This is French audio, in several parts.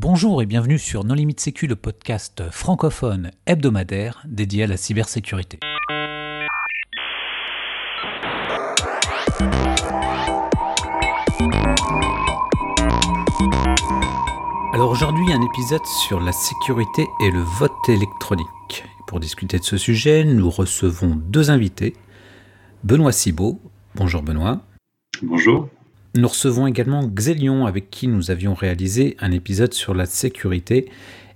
Bonjour et bienvenue sur Non Limite Sécu, le podcast francophone hebdomadaire dédié à la cybersécurité. Alors aujourd'hui, un épisode sur la sécurité et le vote électronique. Pour discuter de ce sujet, nous recevons deux invités. Benoît Cibot. Bonjour Benoît. Bonjour. Nous recevons également Xelion avec qui nous avions réalisé un épisode sur la sécurité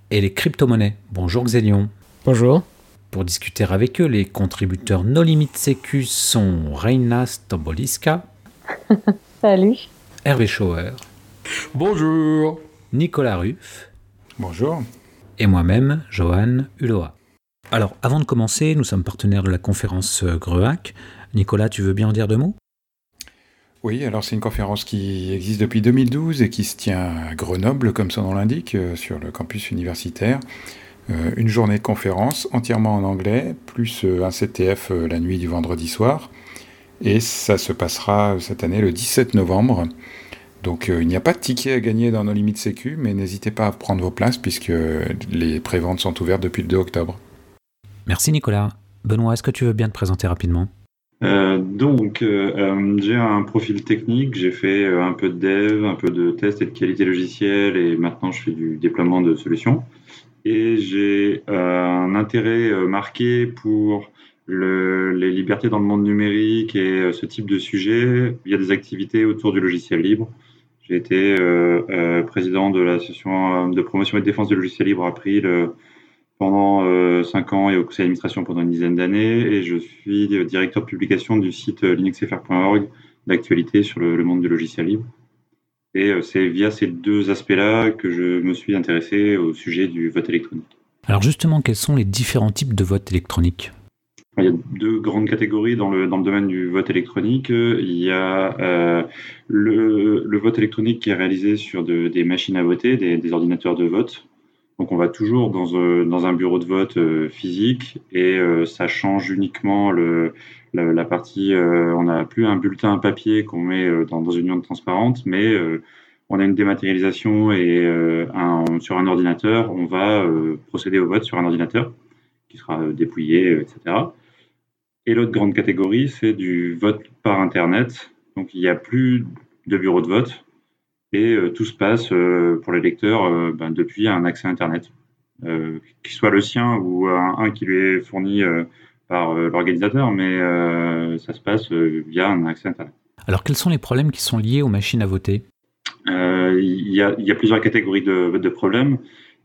et les crypto-monnaies. Bonjour Xelion. Bonjour. Pour discuter avec eux, les contributeurs No Limit Sécu sont Reina Stamboliska. Salut. Hervé Schauer. Bonjour. Nicolas Ruff. Bonjour. Et moi-même, Johan Uloa. Alors, avant de commencer, nous sommes partenaires de la conférence Greuac. Nicolas, tu veux bien en dire deux mots? Oui, alors c'est une conférence qui existe depuis 2012 et qui se tient à Grenoble, comme son nom l'indique, euh, sur le campus universitaire. Euh, une journée de conférence entièrement en anglais, plus euh, un CTF la nuit du vendredi soir. Et ça se passera cette année le 17 novembre. Donc il n'y a pas de ticket à gagner dans nos limites sécu, mais n'hésitez pas à prendre vos places puisque les préventes sont ouvertes depuis le 2 octobre. Merci Nicolas. Benoît, est-ce que tu veux bien te présenter rapidement? Euh, donc, euh, euh, j'ai un profil technique, j'ai fait un peu de dev, un peu de test et de qualité logicielle, et maintenant je fais du déploiement de solutions. Et j'ai un intérêt marqué pour les libertés dans le monde numérique et ce type de sujet via des activités autour du logiciel libre. J'ai été président de l'association de promotion et de défense du logiciel libre April pendant euh, 5 ans et au conseil d'administration pendant une dizaine d'années. Et je suis directeur de publication du site euh, linuxfr.org d'actualité sur le, monde du logiciel libre. Et euh, c'est via ces deux aspects-là que je me suis intéressé au sujet du vote électronique. Alors justement, quels sont les différents types de vote électronique? Il y a deux grandes catégories dans le, dans le domaine du vote électronique. Il y a euh, le, le, vote électronique qui est réalisé sur de, des machines à voter, des, des ordinateurs de vote. Donc on va toujours dans, euh, un bureau de vote euh, physique et euh, ça change uniquement la, partie, on n'a plus un bulletin papier qu'on met dans, une urne transparente, mais on a une dématérialisation et sur un ordinateur, on va procéder au vote sur un ordinateur qui sera dépouillé, etc. Et l'autre grande catégorie, c'est du vote par Internet. Donc il n'y a plus de bureau de vote, et euh, tout se passe euh, pour l'électeur euh, ben, depuis un accès Internet, qu'il soit le sien ou un, qui lui est fourni par l'organisateur, mais ça se passe via un accès Internet. Alors quels sont les problèmes qui sont liés aux machines à voter? Il y, y, a plusieurs catégories de, de, problèmes.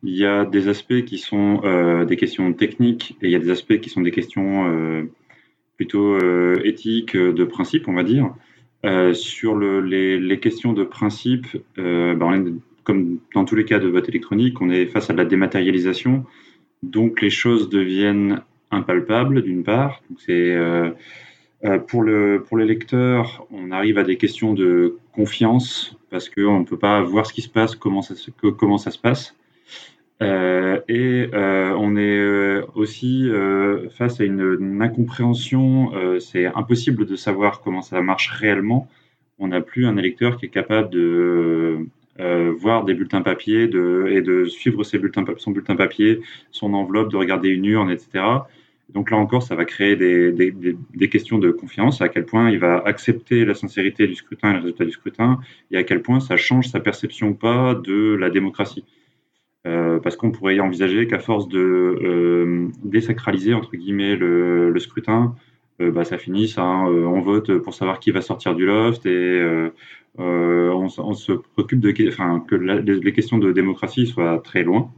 Il y a des aspects qui sont des questions techniques et il y a des aspects qui sont des questions plutôt éthiques, de principe, on va dire. Euh, sur le, les, les, questions de principe, euh, ben comme dans tous les cas de vote électronique, on est face à de la dématérialisation, donc les choses deviennent impalpables d'une part. C'est euh, euh, pour le pour on arrive à des questions de confiance parce qu'on ne peut pas voir ce qui se passe, comment ça se, comment ça se passe. Euh, et euh, on est euh, aussi euh, face à une, une incompréhension. Euh, c'est impossible de savoir comment ça marche réellement. On n'a plus un électeur qui est capable de voir des bulletins papier de, et de suivre ses bulletins, son bulletin papier, son enveloppe, de regarder une urne, etc. Donc là encore, ça va créer des, des, des, questions de confiance, à quel point il va accepter la sincérité du scrutin et le résultat du scrutin, et à quel point ça change sa perception ou pas de la démocratie. Euh, parce qu'on pourrait envisager qu'à force de euh, désacraliser entre guillemets le, scrutin, euh, bah, ça finisse hein, on vote pour savoir qui va sortir du loft et on, se préoccupe de enfin, que les, questions de démocratie soient très loin.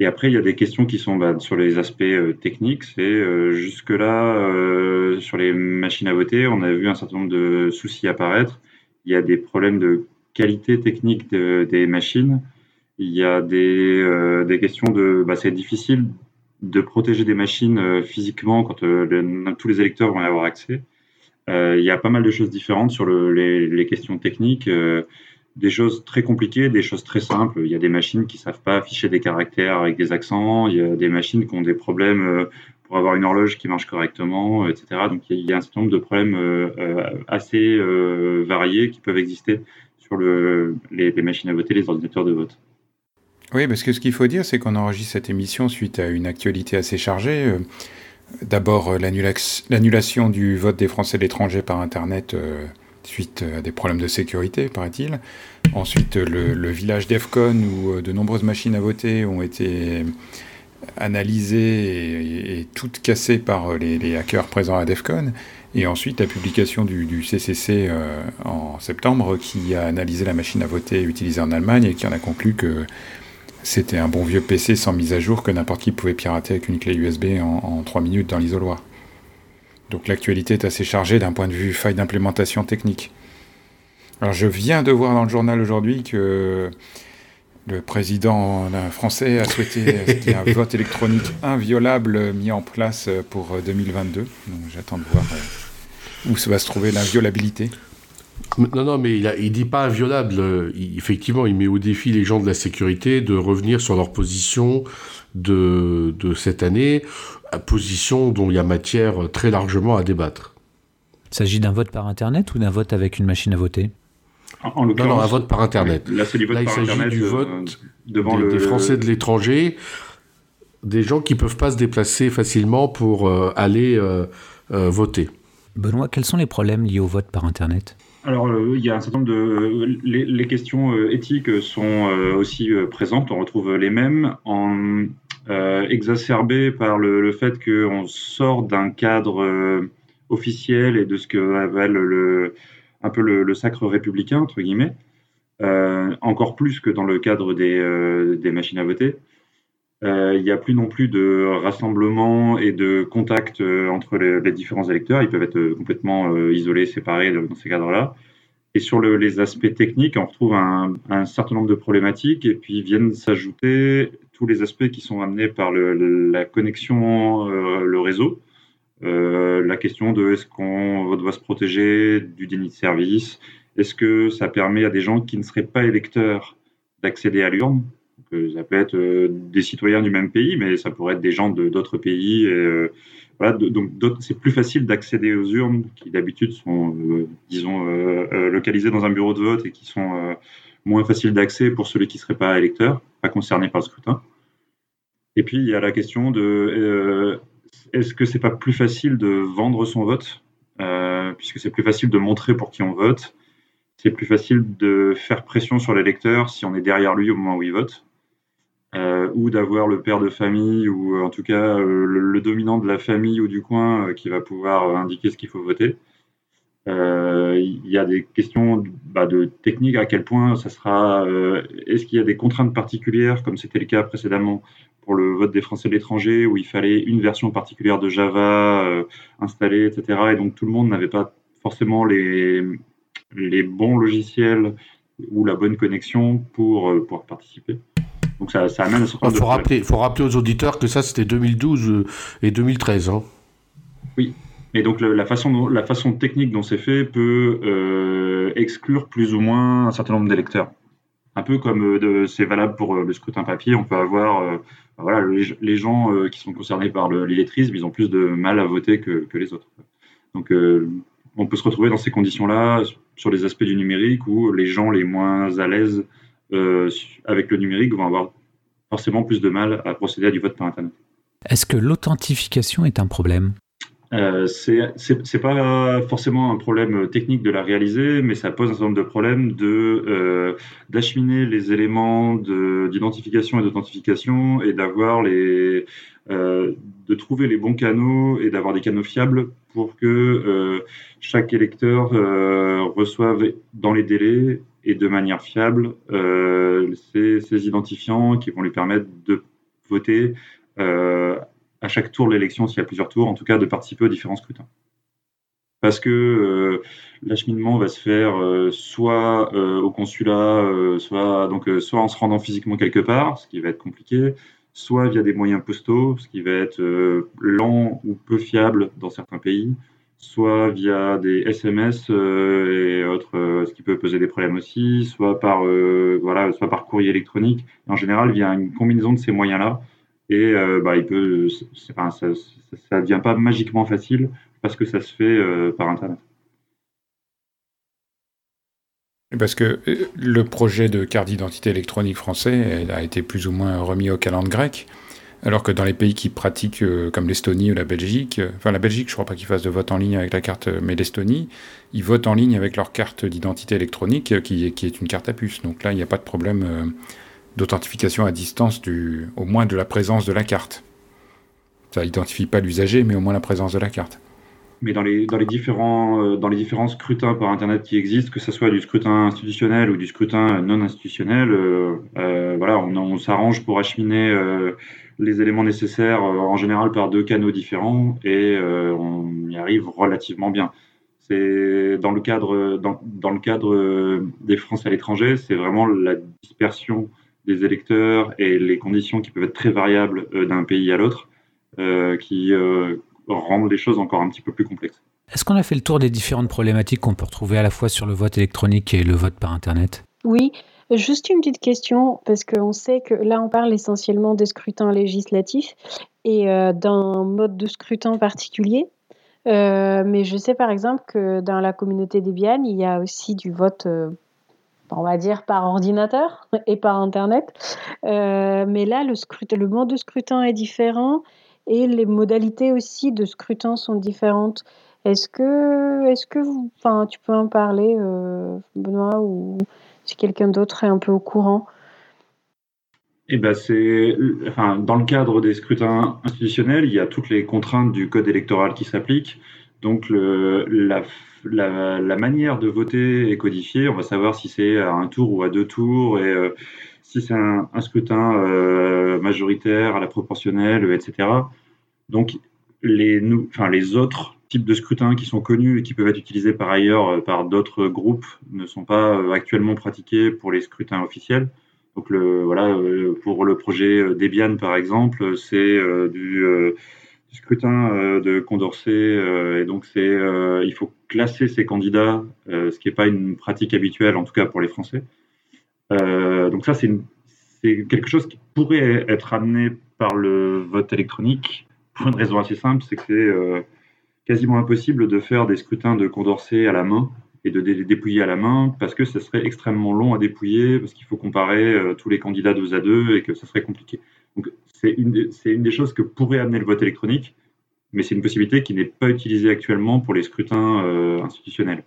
Et après, il y a des questions qui sont bah, sur les aspects techniques. C'est jusque-là, sur les machines à voter, on a vu un certain nombre de soucis apparaître. Il y a des problèmes de qualité technique de, des machines. Il y a des, euh, des questions de, bah, c'est difficile de protéger des machines euh, physiquement quand euh, tous les électeurs vont y avoir accès. Il y a pas mal de choses différentes sur le, les, les, questions techniques, des choses très compliquées, des choses très simples. Il y a des machines qui savent pas afficher des caractères avec des accents. Il y a des machines qui ont des problèmes pour avoir une horloge qui marche correctement, etc. Donc il y a un certain nombre de problèmes assez variés qui peuvent exister sur le, les, les machines à voter, les ordinateurs de vote. Oui, parce que ce qu'il faut dire, c'est qu'on enregistre cette émission suite à une actualité assez chargée. Euh, d'abord, euh, l'annulation du vote des Français de l'étranger par Internet euh, suite à des problèmes de sécurité, paraît-il. Ensuite, le, village d'Efcon, où de nombreuses machines à voter ont été analysées et, toutes cassées par les, hackers présents à DEFCON. Et ensuite, la publication du, CCC en septembre, qui a analysé la machine à voter utilisée en Allemagne et qui en a conclu que c'était un bon vieux PC sans mise à jour que n'importe qui pouvait pirater avec une clé USB en, 3 minutes dans l'isoloir. Donc l'actualité est assez chargée d'un point de vue faille d'implémentation technique. Alors je viens de voir dans le journal aujourd'hui que le président français a souhaité qu'il y ait un vote électronique inviolable mis en place pour 2022. Donc j'attends de voir euh, où va se trouver l'inviolabilité. Non, non, mais il, ne dit pas inviolable. effectivement, il met au défi les gens de la sécurité de revenir sur leur position de, cette année, position dont il y a matière très largement à débattre. Il s'agit d'un vote par Internet ou d'un vote avec une machine à voter? En, non, non, un vote par Internet. Là, il s'agit du euh, vote devant des, Français de l'étranger, des gens qui ne peuvent pas se déplacer facilement pour euh, aller euh, voter. Benoît, quels sont les problèmes liés au vote par Internet? Alors, euh, il y a un certain nombre de. Les, questions euh, éthiques sont euh, aussi présentes. On retrouve les mêmes, exacerbées par le, fait qu'on sort d'un cadre officiel et de ce que appelle le, un peu le, sacre républicain, entre guillemets, encore plus que dans le cadre des, des machines à voter. Il n'y a plus non plus de rassemblement et de contact entre les, différents électeurs. Ils peuvent être complètement isolés, séparés dans ces cadres-là. Et sur les aspects techniques, on retrouve un, certain nombre de problématiques et puis viennent s'ajouter tous les aspects qui sont amenés par la connexion, euh, le réseau. Euh, la question de est-ce qu'on doit se protéger du déni de service? Est-ce que ça permet à des gens qui ne seraient pas électeurs d'accéder à l'urne? Ça peut être euh, des citoyens du même pays, mais ça pourrait être des gens d'autres pays. Et, voilà, donc c'est plus facile d'accéder aux urnes qui d'habitude sont, euh, disons, euh, euh, localisées dans un bureau de vote et qui sont moins faciles d'accès pour celui qui ne serait pas électeur, pas concerné par le scrutin. Et puis il y a la question de est-ce que c'est pas plus facile de vendre son vote, puisque c'est plus facile de montrer pour qui on vote, c'est plus facile de faire pression sur l'électeur si on est derrière lui au moment où il vote. Euh, ou d'avoir le père de famille ou euh, en tout cas euh, le, dominant de la famille ou du coin qui va pouvoir indiquer ce qu'il faut voter. Il y a des questions bah, de technique, à quel point ça sera. Est-ce qu'il y a des contraintes particulières, comme c'était le cas précédemment pour le vote des Français de l'étranger, où il fallait une version particulière de Java installée, etc. Et donc tout le monde n'avait pas forcément les, les bons logiciels ou la bonne connexion pour pouvoir participer. Donc ça, amène Il faut, rappeler, faut rappeler aux auditeurs que ça, c'était 2012 euh, et 2013. Hein. Oui. Et donc la, façon, la façon technique dont c'est fait peut euh, exclure plus ou moins un certain nombre d'électeurs. Un peu comme euh, c'est valable pour le scrutin papier, on peut avoir voilà, les, gens qui sont concernés par l'illettrisme, ils ont plus de mal à voter que, que les autres. Donc on peut se retrouver dans ces conditions-là sur les aspects du numérique où les gens les moins à l'aise avec le numérique vont avoir forcément plus de mal à procéder à du vote par Internet. Est-ce que l'authentification est un problème? Euh, c'est pas forcément un problème technique de la réaliser, mais ça pose un certain nombre de problèmes de euh, d'acheminer les éléments d'identification et d'authentification et d'avoir les euh, de trouver les bons canaux et d'avoir des canaux fiables pour que euh, chaque électeur reçoive dans les délais et de manière fiable euh, ces, identifiants qui vont lui permettre de voter euh, à chaque tour de l'élection, s'il y a plusieurs tours, en tout cas de participer aux différents scrutins. Parce que euh, l'acheminement va se faire soit au consulat, soit, donc, soit en se rendant physiquement quelque part, ce qui va être compliqué, soit via des moyens postaux, ce qui va être lent ou peu fiable dans certains pays, soit via des SMS euh, et autres, euh, ce qui peut poser des problèmes aussi, soit par, euh, voilà, soit par courrier électronique. En général, via une combinaison de ces moyens-là. Et bah, il peut, ça ne devient pas magiquement facile parce que ça se fait par Internet. Parce que le projet de carte d'identité électronique français a été plus ou moins remis au calendrier grec. Alors que dans les pays qui pratiquent, euh, comme l'Estonie ou la Belgique, euh, enfin la Belgique, je crois pas qu'ils fassent de vote en ligne avec la carte, euh, mais l'Estonie, ils votent en ligne avec leur carte d'identité électronique, qui, est une carte à puce. Donc là, il n'y a pas de problème d'authentification à distance, du, au moins de la présence de la carte. Ça identifie pas l'usager, mais au moins la présence de la carte. Mais dans les, différents, dans les différents scrutins par Internet qui existent, que ce soit du scrutin institutionnel ou du scrutin non institutionnel, on s'arrange pour acheminer les éléments nécessaires euh, en général par deux canaux différents et euh, on y arrive relativement bien. C'est dans le cadre dans, dans, le cadre des Français à l'étranger, c'est vraiment la dispersion des électeurs et les conditions qui peuvent être très variables euh, d'un pays à l'autre qui rendent les choses encore un petit peu plus complexes. Est-ce qu'on a fait le tour des différentes problématiques qu'on peut retrouver à la fois sur le vote électronique et le vote par Internet? Oui, Juste une petite question, parce qu'on sait que là, on parle essentiellement des scrutins législatifs et euh, d'un mode de scrutin particulier. Euh, mais je sais par exemple que dans la communauté des Bianes, il y a aussi du vote, euh, on va dire, par ordinateur et par Internet. mais là, le, mode de scrutin est différent et les modalités aussi de scrutin sont différentes. Est-ce que, est-ce que vous, tu peux en parler, Benoît, ou quelqu'un d'autre est un peu au courant eh ben c'est, enfin, dans le cadre des scrutins institutionnels, il y a toutes les contraintes du code électoral qui s'appliquent. Donc la, la, manière de voter est codifiée. On va savoir si c'est à un tour ou à deux tours et euh, si c'est un, scrutin euh, majoritaire à la proportionnelle, etc. Donc les, autres types de scrutins qui sont connus et qui peuvent être utilisés par ailleurs euh, par d'autres groupes ne sont pas euh, actuellement pratiqués pour les scrutins officiels. Donc voilà, euh, pour le projet Debian par exemple, c'est du, scrutin de Condorcet et donc c'est il faut classer ces candidats, ce qui n'est pas une pratique habituelle en tout cas pour les Français. donc ça c'est quelque chose qui pourrait être amené par le vote électronique une raison assez simple, c'est que c'est quasiment impossible de faire des scrutins de Condorcet à la main et de les dépouiller à la main parce que ce serait extrêmement long à dépouiller, parce qu'il faut comparer euh, tous les candidats deux à deux et que ça serait compliqué. Donc c'est une, une, des choses que pourrait amener le vote électronique, mais c'est une possibilité qui n'est pas utilisée actuellement pour les scrutins euh, institutionnels.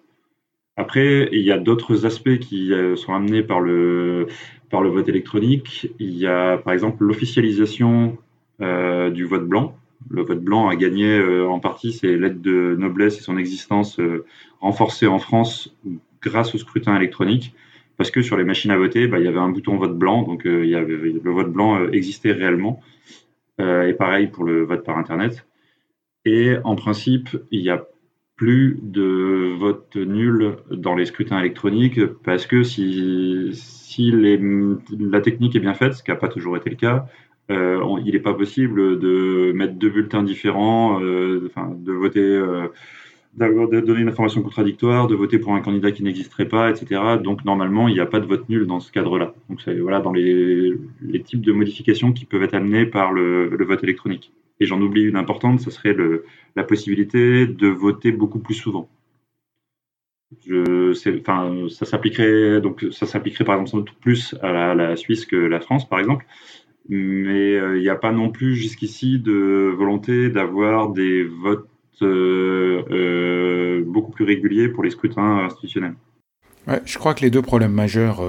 Après, il y a d'autres aspects qui euh, sont amenés par le, par le vote électronique. Il y a par exemple l'officialisation du vote blanc le vote blanc a gagné euh, en partie ses lettres de noblesse et son existence euh, renforcée en France grâce au scrutin électronique. Parce que sur les machines à voter, bah, il y avait un bouton vote blanc, donc euh, le vote blanc existait réellement. et pareil pour le vote par Internet. Et en principe, il n'y a plus de vote nul dans les scrutins électroniques parce que si la technique est bien faite, ce qui n'a pas toujours été le cas, euh, il n'est pas possible de mettre deux bulletins différents, euh, de voter, euh, de donner une information contradictoire, de voter pour un candidat qui n'existerait pas, etc. Donc normalement, il n'y a pas de vote nul dans ce cadre-là. Donc voilà dans les, types de modifications qui peuvent être amenées par le, vote électronique. Et j'en oublie une importante, ce serait la possibilité de voter beaucoup plus souvent. Ça s'appliquerait donc ça s'appliquerait par exemple plus à la, Suisse que la France, par exemple mais euh, il n'y a pas non plus jusqu'ici de volonté d'avoir des votes euh, euh, beaucoup plus réguliers pour les scrutins institutionnels. je crois que les deux problèmes majeurs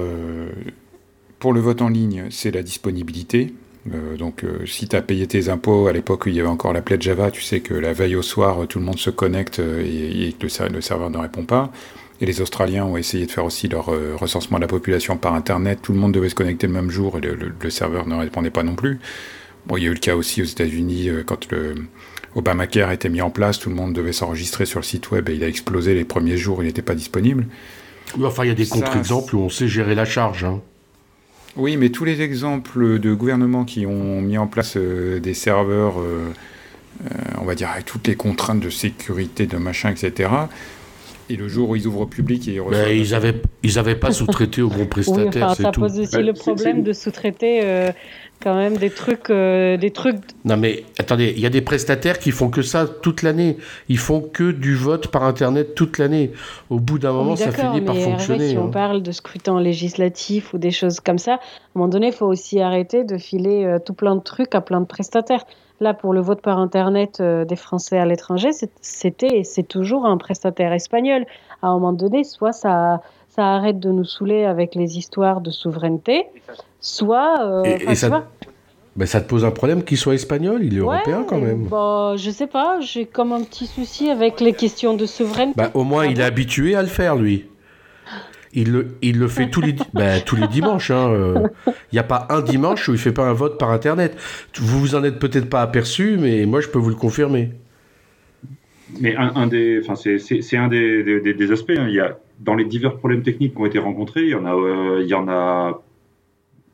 pour le vote en ligne, c'est la disponibilité. donc, si tu as payé tes impôts à l'époque où il y avait encore l'appelette Java, tu sais que la veille au soir, tout le monde se connecte et, que le, serveur ne répond pas. Et les Australiens ont essayé de faire aussi leur euh, recensement de la population par Internet. Tout le monde devait se connecter le même jour et le, serveur ne répondait pas non plus. Bon, il y a eu le cas aussi aux États-Unis euh, quand le Obamacare a été mis en place, tout le monde devait s'enregistrer sur le site web et il a explosé les premiers jours, il n'était pas disponible. enfin, il y a des contre-exemples où on sait gérer la charge. Hein. Oui, mais tous les exemples de gouvernements qui ont mis en place euh, des serveurs, on va dire avec toutes les contraintes de sécurité, de machin, etc., Et le jour où ils ouvrent au public et ils reçoivent... ils n'avaient ils avaient pas sous-traité au bon prestataire, oui, ça pose aussi le problème de sous-traiter euh, quand même des trucs, euh, des trucs. Non mais attendez, il y a des prestataires qui font que ça toute l'année. Ils font que du vote par internet toute l'année. Au bout d'un moment, ça finit par fonctionner. si on hein. parle de scrutin législatif ou des choses comme ça, à un moment donné, il faut aussi arrêter de filer euh, tout plein de trucs à plein de prestataires. Là, pour le vote par Internet euh, des Français à l'étranger, c'était et c'est toujours un prestataire espagnol. À un moment donné, soit ça, ça arrête de nous saouler avec les histoires de souveraineté, soit... Euh, et, ça, ben, ça te pose un problème qu'il soit espagnol Il est européen quand même. Bah, je sais pas, j'ai comme un petit souci avec les questions de souveraineté. Bah, au moins, il est habitué à le faire, lui. Il le, il le fait tous les, ben, tous les dimanches. Il hein, n'y euh. a pas un dimanche où il ne fait pas un vote par Internet. Vous vous en êtes peut-être pas aperçu, mais moi, je peux vous le confirmer. Mais un, des, enfin, c'est un des, des, des aspects. Hein. Il y a, dans les divers problèmes techniques qui ont été rencontrés, il y en a, euh, il y en a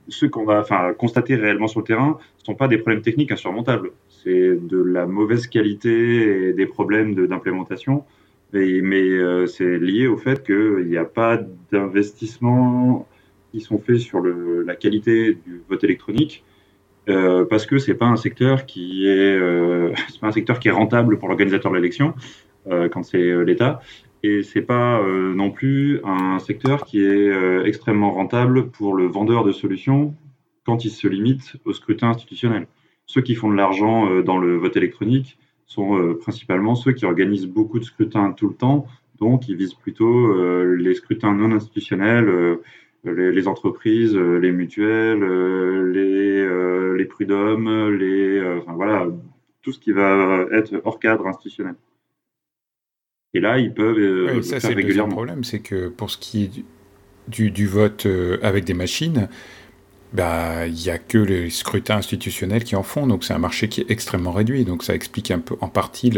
ceux qu'on va enfin, constater réellement sur le terrain ne sont pas des problèmes techniques insurmontables. C'est de la mauvaise qualité et des problèmes d'implémentation mais euh, c'est lié au fait qu'il n'y a pas d'investissements qui sont faits sur la qualité du vote électronique euh, parce que c'est pas un secteur qui est euh, pas un secteur qui est rentable pour l'organisateur de l'élection euh, quand c'est euh, l'État et c'est pas non plus un secteur qui est extrêmement rentable pour le vendeur de solutions quand il se limite au scrutin institutionnel. Ceux qui font de l'argent dans le vote électronique, sont euh, principalement ceux qui organisent beaucoup de scrutins tout le temps, donc ils visent plutôt euh, les scrutins non institutionnels, euh, les, entreprises, les mutuelles, les, les prud'hommes, les, enfin, voilà, tout ce qui va être hors cadre institutionnel. Et là, ils peuvent oui, ça, c'est Le problème, c'est que pour ce qui est du, du vote avec des machines, bah, il n'y a que les scrutins institutionnels qui en font, donc c'est un marché qui est extrêmement réduit. Donc ça explique un peu, en partie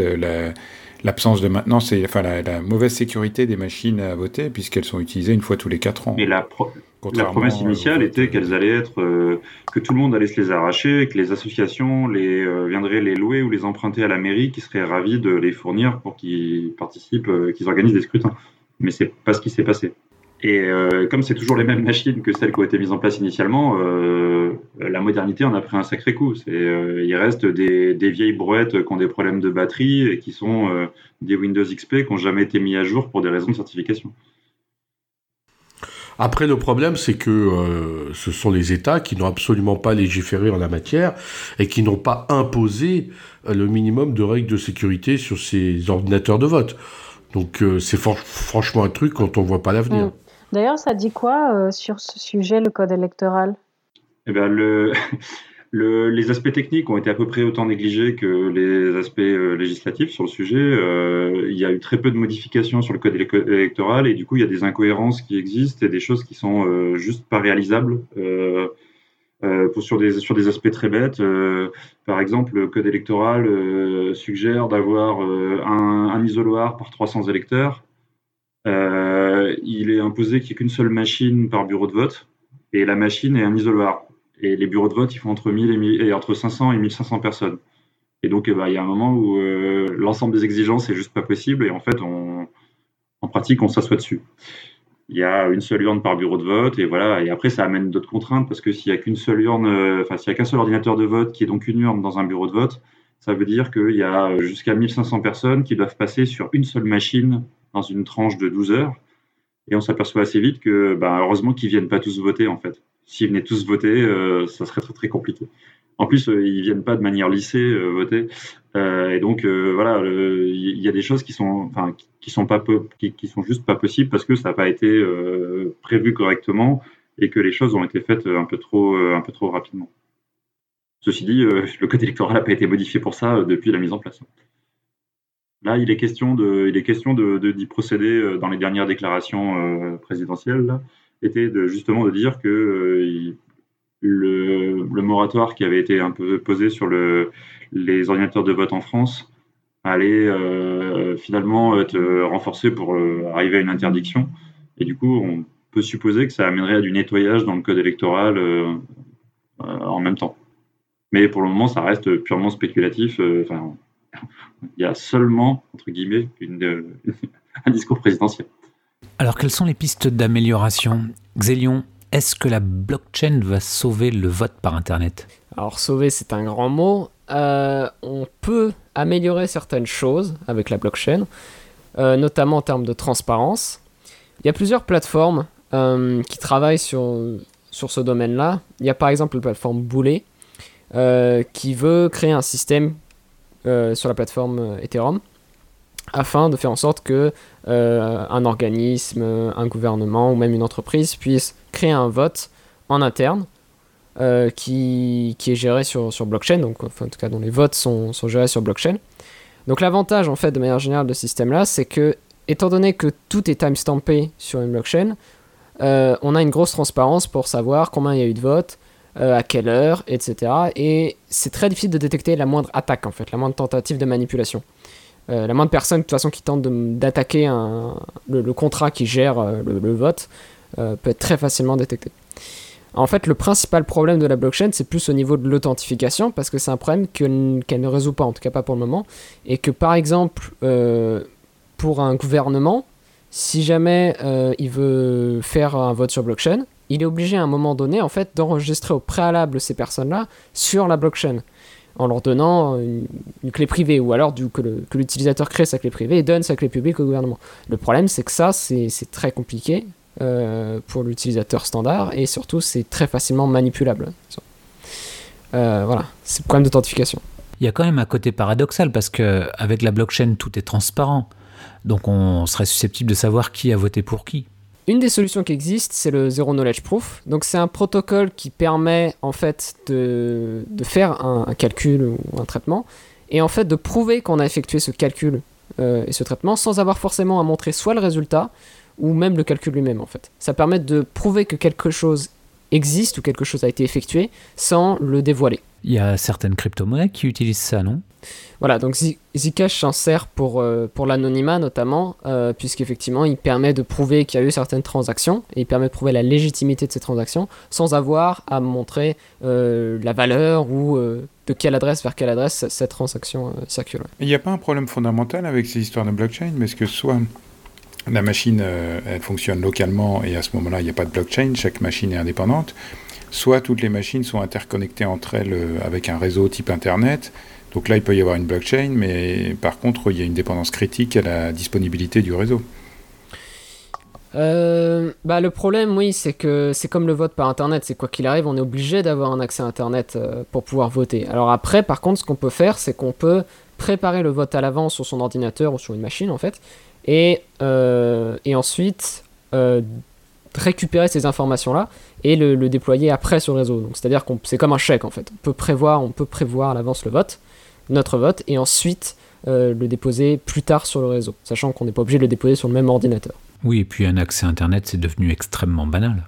l'absence de maintenance et enfin la, mauvaise sécurité des machines à voter, puisqu'elles sont utilisées une fois tous les quatre ans. Mais la, la promesse initiale était qu'elles allaient être, euh, que tout le monde allait se les arracher, que les associations les, euh, viendraient les louer ou les emprunter à la mairie, qui serait ravis de les fournir pour qu'ils participent, euh, qu'ils organisent des scrutins. Mais c'est pas ce qui s'est passé. Et euh, comme c'est toujours les mêmes machines que celles qui ont été mises en place initialement, euh, la modernité en a pris un sacré coup. Euh, il reste des, des, vieilles brouettes qui ont des problèmes de batterie et qui sont euh, des Windows XP qui n'ont jamais été mis à jour pour des raisons de certification. Après, le problème, c'est que euh, ce sont les États qui n'ont absolument pas légiféré en la matière et qui n'ont pas imposé le minimum de règles de sécurité sur ces ordinateurs de vote. Donc c'est franchement un truc quand on voit pas l'avenir. Mm. D'ailleurs, ça dit quoi euh, sur ce sujet, le code électoral? Eh bien, le, le, les aspects techniques ont été à peu près autant négligés que les aspects euh, législatifs sur le sujet. Euh, il y a eu très peu de modifications sur le code électoral et du coup, il y a des incohérences qui existent et des choses qui sont juste pas réalisables. Sur, des, aspects très bêtes. par exemple, le code électoral suggère d'avoir un, un isoloir par 300 électeurs. Euh, il est imposé qu'il n'y ait qu'une seule machine par bureau de vote et la machine est un isoloir. Et les bureaux de vote, ils font entre, 1000 et, entre 500 et 1500 personnes. Et donc, eh ben, il y a un moment où euh, l'ensemble des exigences est juste pas possible et en fait, en pratique, on s'assoit dessus. Il y a une seule urne par bureau de vote et voilà. Et après, ça amène d'autres contraintes parce que s'il y a qu'une seule urne, euh, enfin, s'il y a qu'un seul ordinateur de vote qui est donc une urne dans un bureau de vote, ça veut dire qu'il y a jusqu'à 1500 personnes qui doivent passer sur une seule machine dans une tranche de 12 heures. Et on s'aperçoit assez vite que, bah, heureusement qu'ils viennent pas tous voter, en fait. S'ils venaient tous voter, euh, ça serait très, très compliqué. En plus, euh, ils viennent pas de manière lissée euh, voter. Euh, et donc, voilà, il y a des choses qui sont, enfin, qui sont pas, qui, sont juste pas possibles parce que ça n'a pas été prévu correctement et que les choses ont été faites un peu trop, un peu trop rapidement. Ceci dit, le code électoral n'a pas été modifié pour ça depuis la mise en place. Là, il est question de, il est question de, d'y procéder euh, dans les dernières déclarations euh, présidentielles. Était de, justement de dire que euh, le, moratoire qui avait été un peu posé sur le, les ordinateurs de vote en France allait finalement être renforcé pour arriver à une interdiction. Et du coup, on peut supposer que ça amènerait à du nettoyage dans le code électoral en même temps. Mais pour le moment, ça reste purement spéculatif. Il y a seulement, entre guillemets, une, un discours présidentiel. Alors, quelles sont les pistes d'amélioration? Xélion, est-ce que la blockchain va sauver le vote par Internet? Alors, sauver, c'est un grand mot. Euh, on peut améliorer certaines choses avec la blockchain, euh, notamment en termes de transparence. Il y a plusieurs plateformes euh, qui travaillent sur, sur ce domaine-là. Il y a par exemple la plateforme Boulet, qui veut créer un système sur la plateforme Ethereum afin de faire en sorte que un organisme, un gouvernement ou même une entreprise puisse créer un vote en interne euh, qui, est géré sur, blockchain, donc enfin, en tout cas dont les votes sont, gérés sur blockchain. Donc l'avantage en fait de manière générale de ce système-là, c'est que étant donné que tout est timestampé sur une blockchain, euh, on a une grosse transparence pour savoir combien il y a eu de votes, euh, à quelle heure, etc. Et c'est très difficile de détecter la moindre attaque en fait, la moindre tentative de manipulation. la moindre personne de toute façon qui tente d'attaquer le, contrat qui gère le, le, vote peut être très facilement détectée. En fait, le principal problème de la blockchain, c'est plus au niveau de l'authentification, parce que c'est un problème qu'elle ne résout pas, en tout cas pas pour le moment. Et que par exemple, euh, pour un gouvernement, si jamais euh, il veut faire un vote sur blockchain, il est obligé à un moment donné, en fait, d'enregistrer au préalable ces personnes-là sur la blockchain, en leur donnant une, clé privée, ou alors que l'utilisateur crée sa clé privée et donne sa clé publique au gouvernement. Le problème, c'est que ça, c'est très compliqué, euh, pour l'utilisateur standard et surtout c'est très facilement manipulable. Euh, voilà, c'est le problème d'authentification. Il y a quand même un côté paradoxal parce que avec la blockchain tout est transparent, donc on serait susceptible de savoir qui a voté pour qui. Une des solutions qui existent, c'est le Zero Knowledge Proof. Donc c'est un protocole qui permet en fait de, de faire un, calcul ou un traitement et en fait de prouver qu'on a effectué ce calcul euh, et ce traitement sans avoir forcément à montrer soit le résultat, ou même le calcul lui-même en fait. Ça permet de prouver que quelque chose existe ou quelque chose a été effectué sans le dévoiler. Il y a certaines crypto-monnaies qui utilisent ça, non? Voilà, donc Zcash s'en sert pour, euh, pour l'anonymat notamment, euh, puisqu'effectivement il permet de prouver qu'il y a eu certaines transactions, et il permet de prouver la légitimité de ces transactions, sans avoir à montrer euh, la valeur ou de quelle adresse vers quelle adresse cette transaction circule. Il n'y a pas un problème fondamental avec ces histoires de blockchain, parce que soit la machine, euh, elle fonctionne localement et à ce moment-là, il n'y a pas de blockchain, chaque machine est indépendante. Soit toutes les machines sont interconnectées entre elles euh, avec un réseau type Internet. Donc là, il peut y avoir une blockchain, mais par contre, il y a une dépendance critique à la disponibilité du réseau. Euh, bah, le problème, oui, c'est que c'est comme le vote par Internet. C'est quoi qu'il arrive, on est obligé d'avoir un accès à Internet pour pouvoir voter. Alors après, par contre, ce qu'on peut faire, c'est qu'on peut préparer le vote à l'avance sur son ordinateur ou sur une machine, en fait, et, euh, et ensuite euh, récupérer ces informations-là et le, déployer après sur le réseau. Donc c'est-à-dire qu'on c'est comme un chèque en fait. On peut prévoir, on peut prévoir à l'avance le vote, notre vote, et ensuite euh, le déposer plus tard sur le réseau, sachant qu'on n'est pas obligé de le déposer sur le même ordinateur. Oui, et puis un accès Internet, c'est devenu extrêmement banal.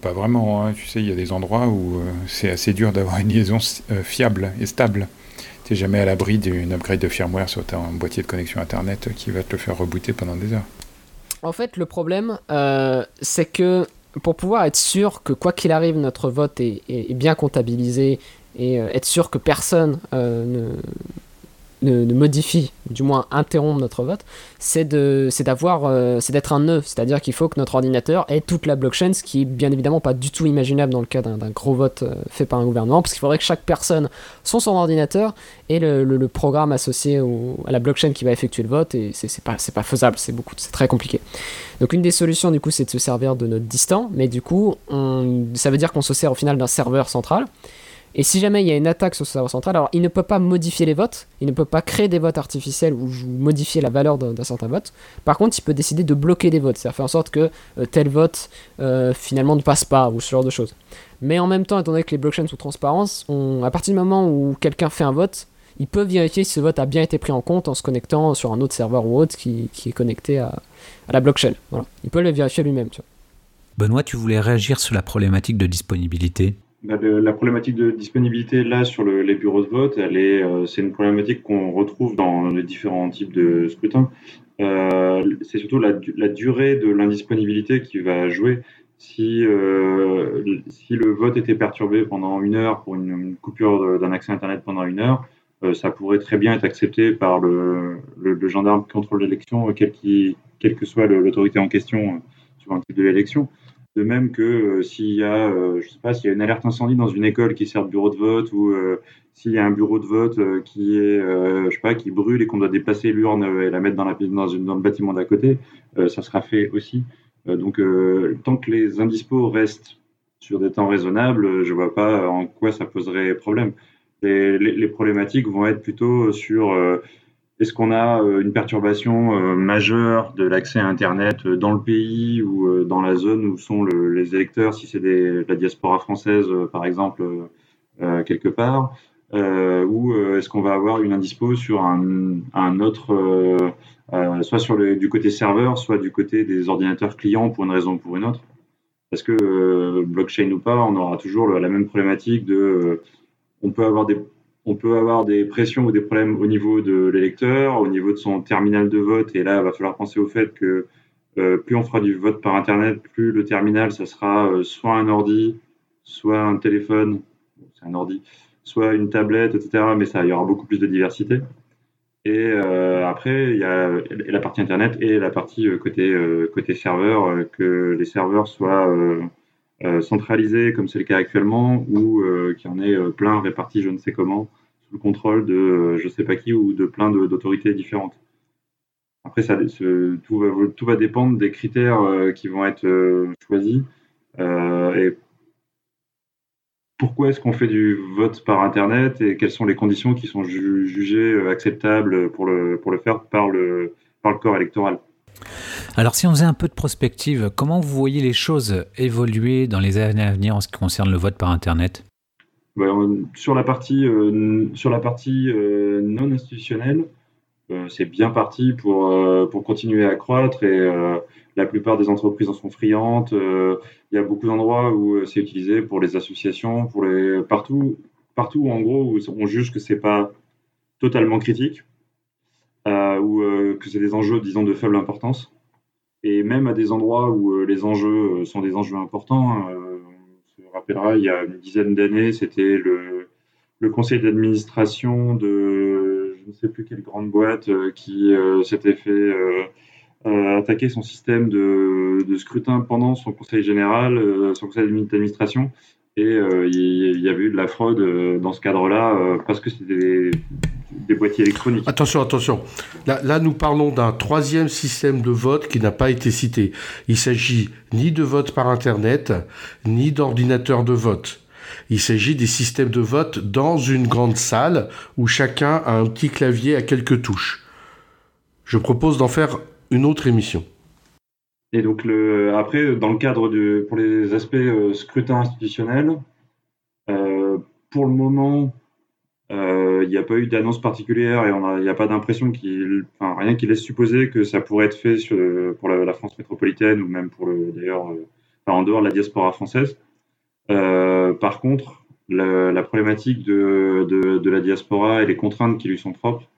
pas vraiment, hein. tu sais, il y a des endroits où c'est assez dur d'avoir une liaison fiable et stable jamais à l'abri d'une upgrade de firmware sur ton boîtier de connexion Internet qui va te le faire rebooter pendant des heures. En fait, le problème, euh, c'est que pour pouvoir être sûr que quoi qu'il arrive, notre vote est, bien comptabilisé et euh, être sûr que personne euh, ne, ne, modifie, du moins interrompt notre vote, c'est d'avoir, euh, c'est d'être un nœud, c'est-à-dire qu'il faut que notre ordinateur ait toute la blockchain, ce qui est bien évidemment pas du tout imaginable dans le cas d'un gros vote euh, fait par un gouvernement, parce qu'il faudrait que chaque personne, son son ordinateur, ait le, programme associé à la blockchain qui va effectuer le vote, et c'est pas, pas faisable, c'est beaucoup, c'est très compliqué. Donc une des solutions du coup, c'est de se servir de notre distant, mais du coup, ça veut dire qu'on se sert au final d'un serveur central. Et si jamais il y a une attaque sur ce serveur central, alors il ne peut pas modifier les votes, il ne peut pas créer des votes artificiels ou modifier la valeur d'un certain vote. Par contre, il peut décider de bloquer des votes, c'est-à-dire faire en sorte que euh, tel vote euh, finalement ne passe pas ou ce genre de choses. Mais en même temps, étant donné que les blockchains sont transparentes, à partir du moment où quelqu'un fait un vote, il peut vérifier si ce vote a bien été pris en compte en se connectant sur un autre serveur ou autre qui, est connecté à, la blockchain. Voilà. Il peut le vérifier lui-même. Benoît, tu voulais réagir sur la problématique de disponibilité? La problématique de disponibilité là sur les bureaux de vote, elle est, euh, c'est une problématique qu'on retrouve dans les différents types de scrutins. Euh, c'est surtout la, durée de l'indisponibilité qui va jouer. Si, euh, si le vote était perturbé pendant une heure pour une, coupure d'un accès Internet pendant une heure, ça pourrait très bien être accepté par le, le, gendarme qui contrôle l'élection, quelle que soit l'autorité en question sur un type de l'élection. De même que s'il y a, je sais pas, s'il y a une alerte incendie dans une école qui sert de bureau de vote ou s'il y a un bureau de vote qui est, je sais pas, qui brûle et qu'on doit déplacer l'urne et la mettre dans, la, dans, dans le bâtiment d'à côté, ça sera fait aussi. donc, tant que les indispos restent sur des temps raisonnables, je vois pas en quoi ça poserait problème. Les, les, problématiques vont être plutôt sur euh, est-ce qu'on a euh, une perturbation euh, majeure de l'accès à Internet dans le pays ou dans la zone où sont les électeurs, si c'est la diaspora française par exemple, quelque part, ou est-ce qu'on va avoir une indispo sur un, autre, soit sur du côté serveur, soit du côté des ordinateurs clients pour une raison ou pour une autre? Parce que blockchain ou pas, on aura toujours la même problématique de on peut avoir des on peut avoir des pressions ou des problèmes au niveau de l'électeur, au niveau de son terminal de vote. Et là, il va falloir penser au fait que euh, plus on fera du vote par Internet, plus le terminal, ça sera euh, soit un ordi, soit un téléphone, c'est un ordi, soit une tablette, etc. Mais ça, il y aura beaucoup plus de diversité. Et euh, après, il y a la partie Internet et la partie côté, côté serveur, que les serveurs soient euh, centralisé comme c'est le cas actuellement ou qu'il y en ait plein répartis je ne sais comment le contrôle de je ne sais pas qui ou de plein d'autorités différentes. Après, tout, va, dépendre des critères qui vont être choisis. et pourquoi est-ce qu'on fait du vote par Internet et quelles sont les conditions qui sont jugées acceptables pour le, faire par le corps électoral? Alors si on faisait un peu de prospective, comment vous voyez les choses évoluer dans les années à venir en ce qui concerne le vote par Internet? Sur la partie, euh, euh, non institutionnelle, euh, c'est bien parti pour, continuer à croître et la plupart des entreprises en sont friandes. Il y a beaucoup d'endroits où c'est utilisé pour les associations, partout, partout en gros où on juge que c'est pas totalement critique ou que c'est des enjeux disons de faible importance. Et même à des endroits où les enjeux sont des enjeux importants, euh, on se rappellera, il y a une dizaine d'années, c'était le, le, conseil d'administration de je ne sais plus quelle grande boîte qui s'était fait attaquer son système de, de, scrutin pendant son conseil général, son conseil d'administration. Et il y, avait eu de la fraude dans ce cadre-là parce que c'était des, des boîtiers électroniques. Attention, attention. Là, là nous parlons d'un troisième système de vote qui n'a pas été cité. Il s'agit ni de vote par Internet, ni d'ordinateur de vote. Il s'agit des systèmes de vote dans une grande salle où chacun a un petit clavier à quelques touches. Je propose d'en faire une autre émission. Et donc le, après, dans le cadre de, pour les aspects euh, scrutin institutionnel, euh, pour le moment, euh, il n'y a pas eu d'annonce particulière et il n'y a pas d'impression qui, enfin, rien qui laisse supposer que ça pourrait être fait pour la, France métropolitaine ou même pour le, d'ailleurs, en dehors de la diaspora française. Par contre, la, problématique de, la diaspora et les contraintes qui lui sont propres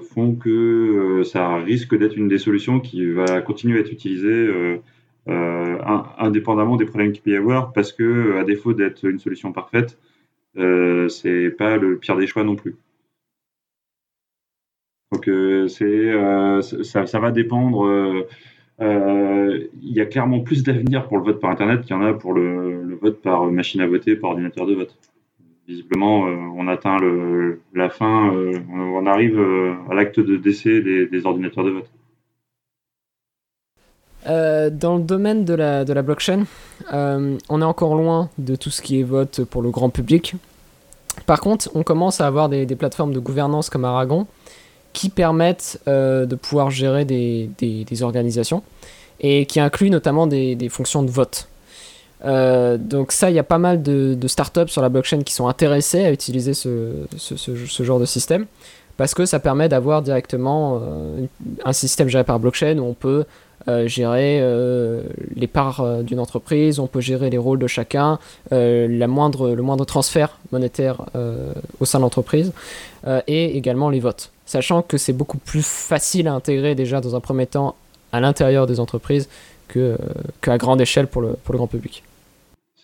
font que euh, ça risque d'être une des solutions qui va continuer à être utilisée indépendamment des problèmes qu'il peut y avoir parce que, à défaut d'être une solution parfaite, euh, c'est pas le pire des choix non plus. Donc euh, c'est euh, ça, va dépendre. Il y a clairement plus d'avenir pour le vote par Internet qu'il y en a pour le, vote par machine à voter, par ordinateur de vote. Visiblement, on atteint le, la fin, on arrive à l'acte de décès des, ordinateurs de vote. Euh, dans le domaine de la, de la blockchain, euh, on est encore loin de tout ce qui est vote pour le grand public. Par contre, on commence à avoir des, plateformes de gouvernance comme Aragon qui permettent euh, de pouvoir gérer des, des, des, organisations et qui incluent notamment des, fonctions de vote. Donc ça, il y a pas mal de, startups sur la blockchain qui sont intéressés à utiliser ce, genre de système parce que ça permet d'avoir directement un système géré par blockchain où on peut euh, gérer euh, les parts euh, d'une entreprise, on peut gérer les rôles de chacun, la moindre, le moindre transfert monétaire au sein de l'entreprise, et également les votes. Sachant que c'est beaucoup plus facile à intégrer déjà dans un premier temps à l'intérieur des entreprises qu'à grande échelle pour le, pour le grand public.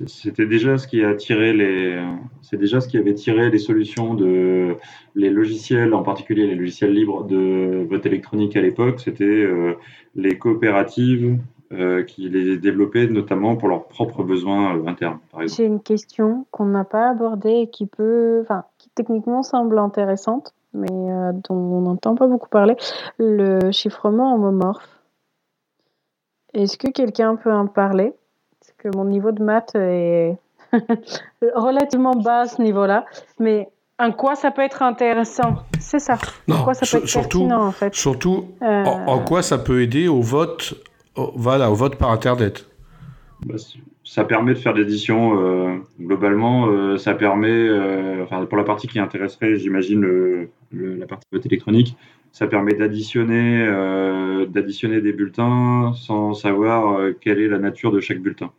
C'était déjà ce qui a tiré les, c'est déjà ce qui avait tiré les solutions de les logiciels, en particulier les logiciels libres de vote électronique à l'époque. C'était euh, les coopératives euh, qui les développaient notamment pour leurs propres besoins euh, internes. J'ai une question qu'on n'a pas abordée et qui peut, enfin, qui techniquement semble intéressante, mais dont on n'entend pas beaucoup parler. Le chiffrement homomorphe. Est-ce que quelqu'un peut en parler? Que mon niveau de maths est relativement bas à ce niveau-là. Mais en quoi ça peut être intéressant? C'est ça. Non, en quoi ça peut être surtout, pertinent, en fait? Surtout, en, quoi ça peut aider au vote, voilà, au vote par Internet? Bah, ça permet de faire l'édition. Euh, globalement, euh, ça permet, euh, enfin, pour la partie qui intéresserait, j'imagine, la partie vote électronique, ça permet d'additionner, d'additionner des bulletins sans savoir quelle est la nature de chaque bulletin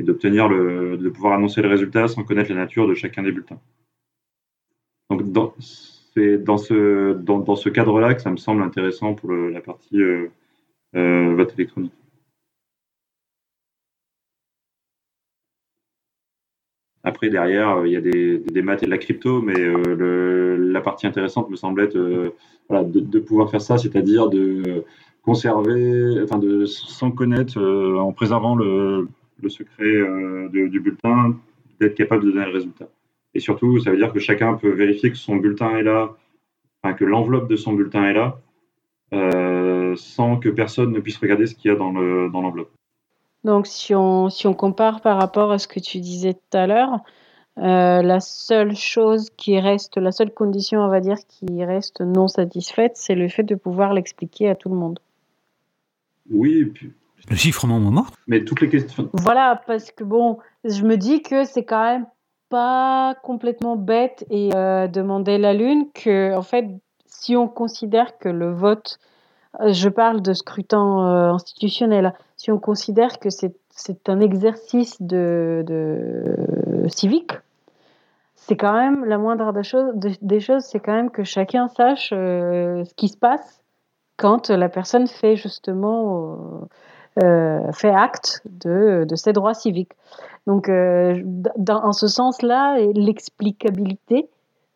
et d'obtenir le, de pouvoir annoncer le résultat sans connaître la nature de chacun des bulletins. Donc c'est dans ce, dans, dans ce cadre-là que ça me semble intéressant pour la partie euh, euh, vote électronique. Après, derrière, euh, il y a des, des, maths et de la crypto, mais la partie intéressante me semble être de, pouvoir faire ça, c'est-à-dire de conserver, enfin de sans connaître, en préservant le, le secret euh, du bulletin, d'être capable de donner le résultat. Et surtout, ça veut dire que chacun peut vérifier que son bulletin est là, enfin, que l'enveloppe de son bulletin est là, euh, sans que personne ne puisse regarder ce qu'il y a dans l'enveloppe. Dans Donc, si on, si on compare par rapport à ce que tu disais tout à l'heure, euh, la seule chose qui reste, la seule condition, on va dire, qui reste non satisfaite, c'est le fait de pouvoir l'expliquer à tout le monde. Oui, puis, le chiffrement moment Mais toutes les questions. Voilà, parce que bon, je me dis que c'est quand même pas complètement bête et euh, demander la lune que, en fait, si on considère que le vote, euh, je parle de scrutin euh, institutionnel, si on considère que c'est un exercice de, de civique, c'est quand même la moindre des choses, des choses c'est quand même que chacun sache ce qui se passe quand la personne fait justement euh, fait acte de, de, ses droits civiques. Donc, euh, dans, en ce sens-là, l'explicabilité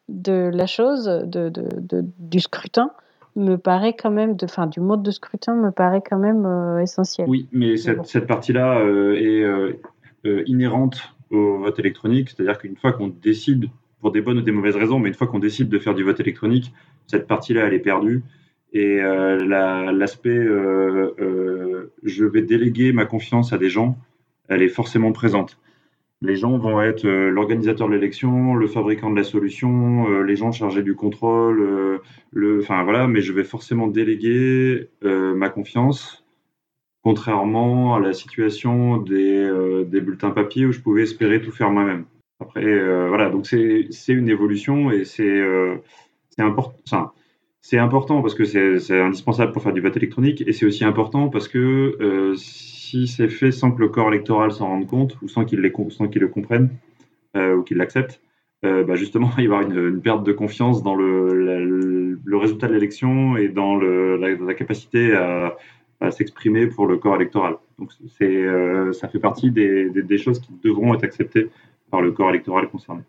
de la chose, de, de, du scrutin, me paraît quand même, de, fin, du mode de scrutin me paraît quand même euh, essentiel. Oui, mais cette, cette partie-là est inhérente au vote électronique, c'est-à-dire qu'une fois qu'on décide, pour des bonnes ou des mauvaises raisons, mais une fois qu'on décide de faire du vote électronique, cette partie-là, elle est perdue. Et euh, l'aspect euh, euh, je vais déléguer ma confiance à des gens, elle est forcément présente. Les gens vont être l'organisateur de l'élection, le fabricant de la solution, les gens chargés du contrôle, voilà, mais je vais forcément déléguer ma confiance, contrairement à la situation des, des, bulletins papier où je pouvais espérer tout faire moi-même. Après, voilà, donc c'est une évolution et c'est important c'est important parce que c'est indispensable pour faire du vote électronique et c'est aussi important parce que euh, si c'est fait sans que le corps électoral s'en rende compte ou sans qu'il qu le comprenne euh, ou qu'il l'accepte, euh, bah justement, il va y avoir une, perte de confiance dans le, le, résultat de l'élection et dans le, la, capacité à, à s'exprimer pour le corps électoral. Donc, c'est, ça fait partie des, des, des, choses qui devront être acceptées par le corps électoral concerné.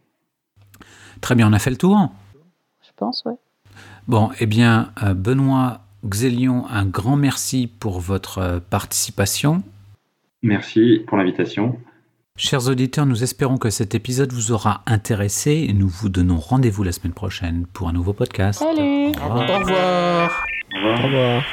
Très bien, on a fait le tour Je pense, oui. Bon, eh bien, euh, Benoît Xélion, un grand merci pour votre euh, participation. Merci pour l'invitation. Chers auditeurs, nous espérons que cet épisode vous aura intéressé et nous vous donnons rendez-vous la semaine prochaine pour un nouveau podcast. Salut Au revoir. Au revoir. Au revoir.